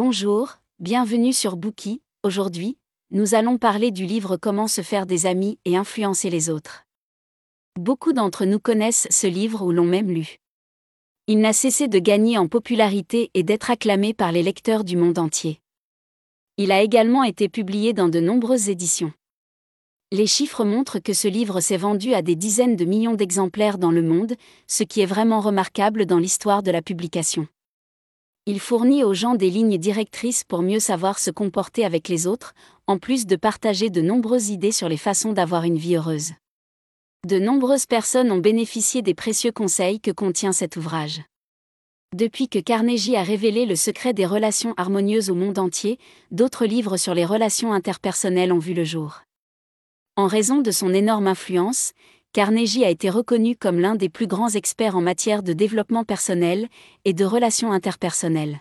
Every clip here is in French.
Bonjour, bienvenue sur Bookie. Aujourd'hui, nous allons parler du livre Comment se faire des amis et influencer les autres. Beaucoup d'entre nous connaissent ce livre ou l'ont même lu. Il n'a cessé de gagner en popularité et d'être acclamé par les lecteurs du monde entier. Il a également été publié dans de nombreuses éditions. Les chiffres montrent que ce livre s'est vendu à des dizaines de millions d'exemplaires dans le monde, ce qui est vraiment remarquable dans l'histoire de la publication. Il fournit aux gens des lignes directrices pour mieux savoir se comporter avec les autres, en plus de partager de nombreuses idées sur les façons d'avoir une vie heureuse. De nombreuses personnes ont bénéficié des précieux conseils que contient cet ouvrage. Depuis que Carnegie a révélé le secret des relations harmonieuses au monde entier, d'autres livres sur les relations interpersonnelles ont vu le jour. En raison de son énorme influence, Carnegie a été reconnu comme l'un des plus grands experts en matière de développement personnel et de relations interpersonnelles.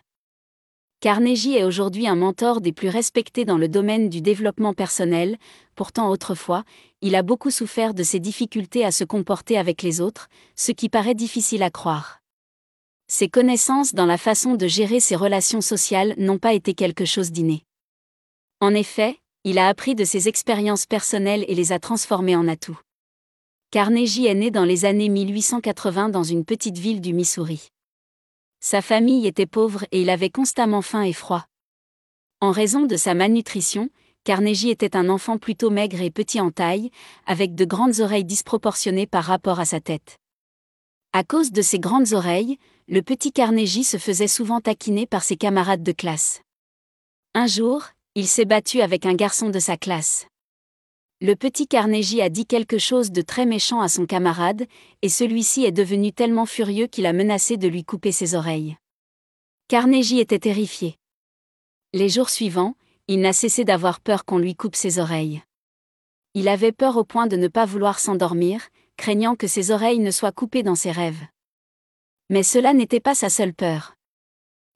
Carnegie est aujourd'hui un mentor des plus respectés dans le domaine du développement personnel, pourtant autrefois, il a beaucoup souffert de ses difficultés à se comporter avec les autres, ce qui paraît difficile à croire. Ses connaissances dans la façon de gérer ses relations sociales n'ont pas été quelque chose d'inné. En effet, il a appris de ses expériences personnelles et les a transformées en atouts. Carnegie est né dans les années 1880 dans une petite ville du Missouri. Sa famille était pauvre et il avait constamment faim et froid. En raison de sa malnutrition, Carnegie était un enfant plutôt maigre et petit en taille, avec de grandes oreilles disproportionnées par rapport à sa tête. À cause de ses grandes oreilles, le petit Carnegie se faisait souvent taquiner par ses camarades de classe. Un jour, il s'est battu avec un garçon de sa classe. Le petit Carnegie a dit quelque chose de très méchant à son camarade, et celui-ci est devenu tellement furieux qu'il a menacé de lui couper ses oreilles. Carnegie était terrifié. Les jours suivants, il n'a cessé d'avoir peur qu'on lui coupe ses oreilles. Il avait peur au point de ne pas vouloir s'endormir, craignant que ses oreilles ne soient coupées dans ses rêves. Mais cela n'était pas sa seule peur.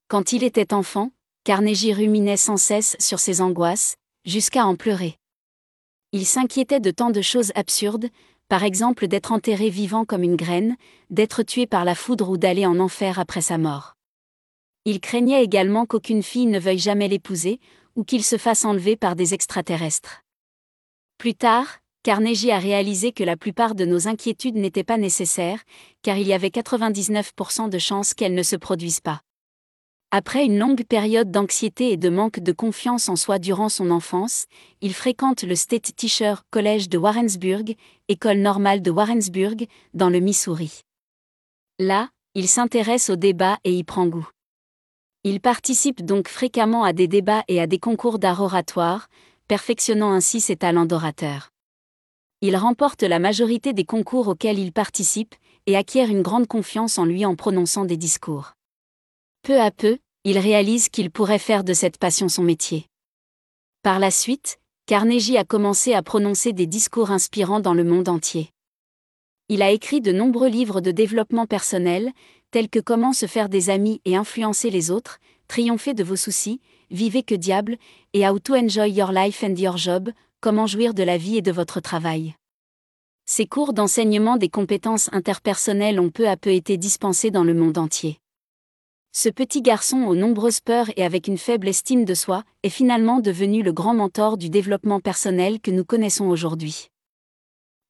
Quand il était enfant, Carnegie ruminait sans cesse sur ses angoisses, jusqu'à en pleurer. Il s'inquiétait de tant de choses absurdes, par exemple d'être enterré vivant comme une graine, d'être tué par la foudre ou d'aller en enfer après sa mort. Il craignait également qu'aucune fille ne veuille jamais l'épouser, ou qu'il se fasse enlever par des extraterrestres. Plus tard, Carnegie a réalisé que la plupart de nos inquiétudes n'étaient pas nécessaires, car il y avait 99% de chances qu'elles ne se produisent pas. Après une longue période d'anxiété et de manque de confiance en soi durant son enfance, il fréquente le State Teacher College de Warrensburg, école normale de Warrensburg, dans le Missouri. Là, il s'intéresse au débat et y prend goût. Il participe donc fréquemment à des débats et à des concours d'art oratoire, perfectionnant ainsi ses talents d'orateur. Il remporte la majorité des concours auxquels il participe, et acquiert une grande confiance en lui en prononçant des discours. Peu à peu, il réalise qu'il pourrait faire de cette passion son métier. Par la suite, Carnegie a commencé à prononcer des discours inspirants dans le monde entier. Il a écrit de nombreux livres de développement personnel, tels que Comment se faire des amis et influencer les autres, Triompher de vos soucis, Vivez que diable, et How to Enjoy Your Life and Your Job, Comment jouir de la vie et de votre travail. Ces cours d'enseignement des compétences interpersonnelles ont peu à peu été dispensés dans le monde entier. Ce petit garçon aux nombreuses peurs et avec une faible estime de soi est finalement devenu le grand mentor du développement personnel que nous connaissons aujourd'hui.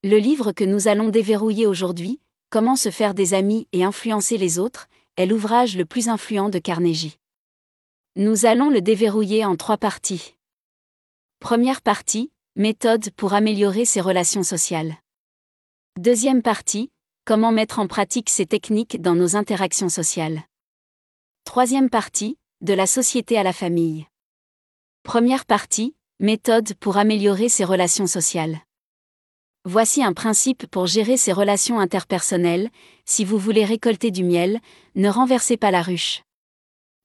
Le livre que nous allons déverrouiller aujourd'hui, Comment se faire des amis et influencer les autres, est l'ouvrage le plus influent de Carnegie. Nous allons le déverrouiller en trois parties. Première partie, méthode pour améliorer ses relations sociales. Deuxième partie, comment mettre en pratique ces techniques dans nos interactions sociales. Troisième partie, de la société à la famille. Première partie, méthode pour améliorer ses relations sociales. Voici un principe pour gérer ses relations interpersonnelles, si vous voulez récolter du miel, ne renversez pas la ruche.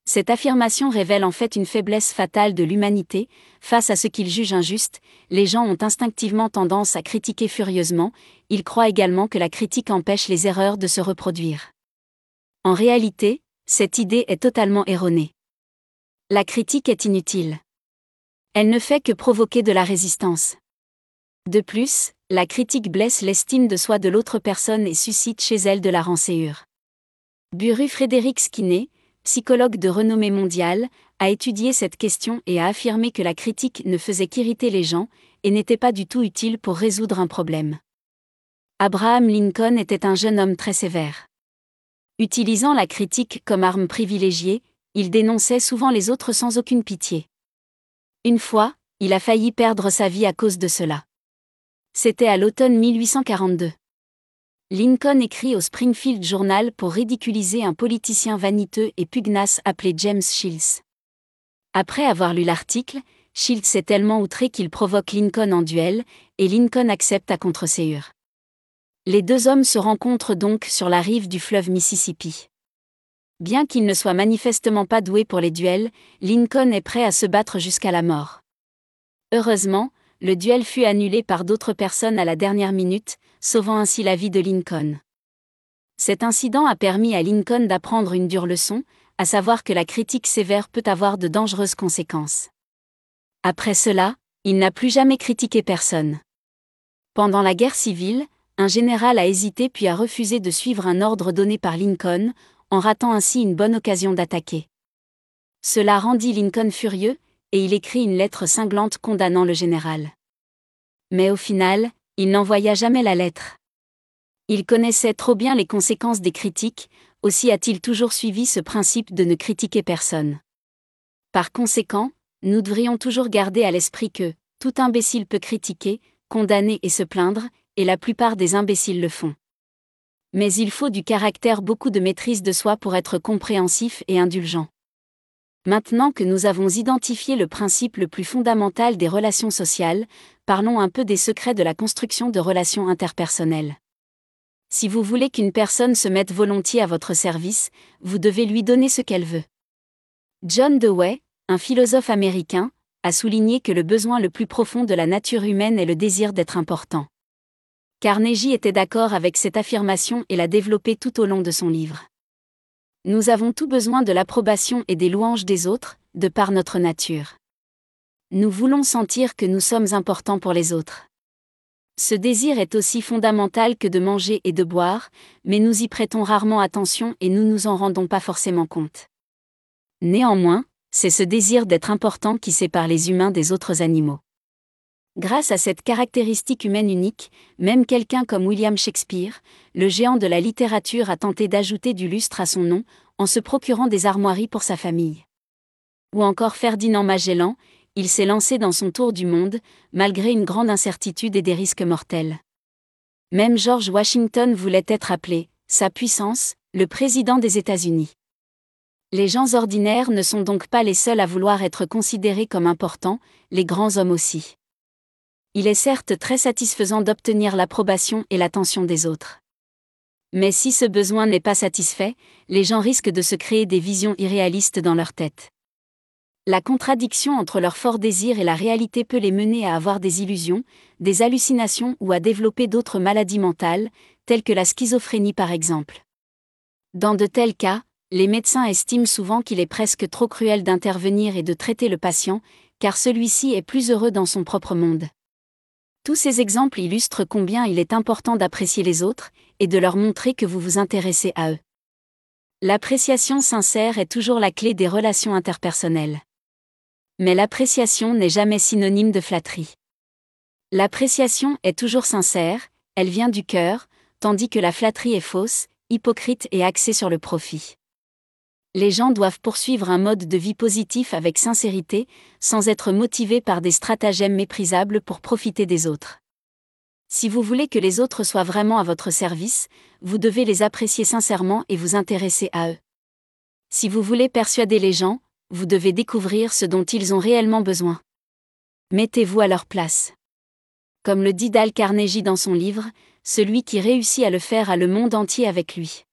Cette affirmation révèle en fait une faiblesse fatale de l'humanité, face à ce qu'ils jugent injuste, les gens ont instinctivement tendance à critiquer furieusement, ils croient également que la critique empêche les erreurs de se reproduire. En réalité, cette idée est totalement erronée. La critique est inutile. Elle ne fait que provoquer de la résistance. De plus, la critique blesse l'estime de soi de l'autre personne et suscite chez elle de la rancéure. Buru Frédéric Skinner, psychologue de renommée mondiale, a étudié cette question et a affirmé que la critique ne faisait qu'irriter les gens, et n'était pas du tout utile pour résoudre un problème. Abraham Lincoln était un jeune homme très sévère. Utilisant la critique comme arme privilégiée, il dénonçait souvent les autres sans aucune pitié. Une fois, il a failli perdre sa vie à cause de cela. C'était à l'automne 1842. Lincoln écrit au Springfield Journal pour ridiculiser un politicien vaniteux et pugnace appelé James Shields. Après avoir lu l'article, Shields est tellement outré qu'il provoque Lincoln en duel, et Lincoln accepte à contre-séure. Les deux hommes se rencontrent donc sur la rive du fleuve Mississippi. Bien qu'il ne soit manifestement pas doué pour les duels, Lincoln est prêt à se battre jusqu'à la mort. Heureusement, le duel fut annulé par d'autres personnes à la dernière minute, sauvant ainsi la vie de Lincoln. Cet incident a permis à Lincoln d'apprendre une dure leçon, à savoir que la critique sévère peut avoir de dangereuses conséquences. Après cela, il n'a plus jamais critiqué personne. Pendant la guerre civile, un général a hésité puis a refusé de suivre un ordre donné par Lincoln, en ratant ainsi une bonne occasion d'attaquer. Cela rendit Lincoln furieux, et il écrit une lettre cinglante condamnant le général. Mais au final, il n'envoya jamais la lettre. Il connaissait trop bien les conséquences des critiques, aussi a-t-il toujours suivi ce principe de ne critiquer personne. Par conséquent, nous devrions toujours garder à l'esprit que, tout imbécile peut critiquer, condamner et se plaindre, et la plupart des imbéciles le font. Mais il faut du caractère beaucoup de maîtrise de soi pour être compréhensif et indulgent. Maintenant que nous avons identifié le principe le plus fondamental des relations sociales, parlons un peu des secrets de la construction de relations interpersonnelles. Si vous voulez qu'une personne se mette volontiers à votre service, vous devez lui donner ce qu'elle veut. John Dewey, un philosophe américain, a souligné que le besoin le plus profond de la nature humaine est le désir d'être important. Carnegie était d'accord avec cette affirmation et l'a développée tout au long de son livre. Nous avons tout besoin de l'approbation et des louanges des autres, de par notre nature. Nous voulons sentir que nous sommes importants pour les autres. Ce désir est aussi fondamental que de manger et de boire, mais nous y prêtons rarement attention et nous nous en rendons pas forcément compte. Néanmoins, c'est ce désir d'être important qui sépare les humains des autres animaux. Grâce à cette caractéristique humaine unique, même quelqu'un comme William Shakespeare, le géant de la littérature a tenté d'ajouter du lustre à son nom, en se procurant des armoiries pour sa famille. Ou encore Ferdinand Magellan, il s'est lancé dans son tour du monde, malgré une grande incertitude et des risques mortels. Même George Washington voulait être appelé, sa puissance, le président des États-Unis. Les gens ordinaires ne sont donc pas les seuls à vouloir être considérés comme importants, les grands hommes aussi il est certes très satisfaisant d'obtenir l'approbation et l'attention des autres. Mais si ce besoin n'est pas satisfait, les gens risquent de se créer des visions irréalistes dans leur tête. La contradiction entre leur fort désir et la réalité peut les mener à avoir des illusions, des hallucinations ou à développer d'autres maladies mentales, telles que la schizophrénie par exemple. Dans de tels cas, les médecins estiment souvent qu'il est presque trop cruel d'intervenir et de traiter le patient, car celui-ci est plus heureux dans son propre monde. Tous ces exemples illustrent combien il est important d'apprécier les autres, et de leur montrer que vous vous intéressez à eux. L'appréciation sincère est toujours la clé des relations interpersonnelles. Mais l'appréciation n'est jamais synonyme de flatterie. L'appréciation est toujours sincère, elle vient du cœur, tandis que la flatterie est fausse, hypocrite et axée sur le profit les gens doivent poursuivre un mode de vie positif avec sincérité, sans être motivés par des stratagèmes méprisables pour profiter des autres. Si vous voulez que les autres soient vraiment à votre service, vous devez les apprécier sincèrement et vous intéresser à eux. Si vous voulez persuader les gens, vous devez découvrir ce dont ils ont réellement besoin. Mettez-vous à leur place. Comme le dit Dal Carnegie dans son livre, celui qui réussit à le faire a le monde entier avec lui.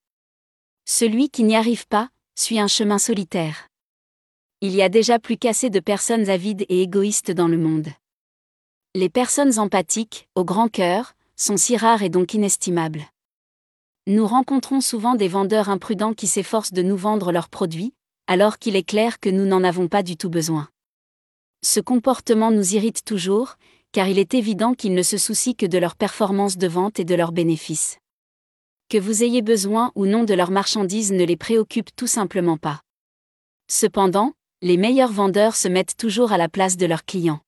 Celui qui n'y arrive pas, suit un chemin solitaire. Il y a déjà plus qu'assez de personnes avides et égoïstes dans le monde. Les personnes empathiques, au grand cœur, sont si rares et donc inestimables. Nous rencontrons souvent des vendeurs imprudents qui s'efforcent de nous vendre leurs produits, alors qu'il est clair que nous n'en avons pas du tout besoin. Ce comportement nous irrite toujours, car il est évident qu'ils ne se soucient que de leur performance de vente et de leurs bénéfices. Que vous ayez besoin ou non de leurs marchandises ne les préoccupe tout simplement pas. Cependant, Les meilleurs vendeurs se mettent toujours à la place de leurs clients.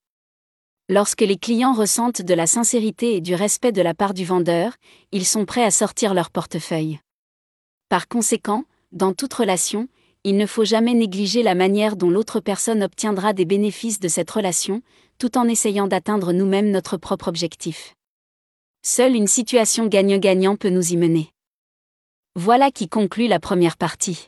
Lorsque les clients ressentent de la sincérité et du respect de la part du vendeur, ils sont prêts à sortir leur portefeuille. Par conséquent, dans toute relation, il ne faut jamais négliger la manière dont l'autre personne obtiendra des bénéfices de cette relation, tout en essayant d'atteindre nous-mêmes notre propre objectif. Seule une situation gagnant-gagnant peut nous y mener. Voilà qui conclut la première partie.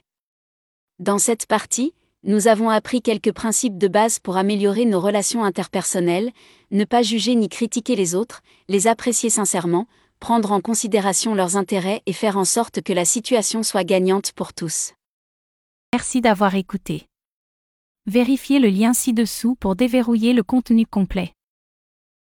Dans cette partie, nous avons appris quelques principes de base pour améliorer nos relations interpersonnelles, ne pas juger ni critiquer les autres, les apprécier sincèrement, prendre en considération leurs intérêts et faire en sorte que la situation soit gagnante pour tous. Merci d'avoir écouté. Vérifiez le lien ci-dessous pour déverrouiller le contenu complet.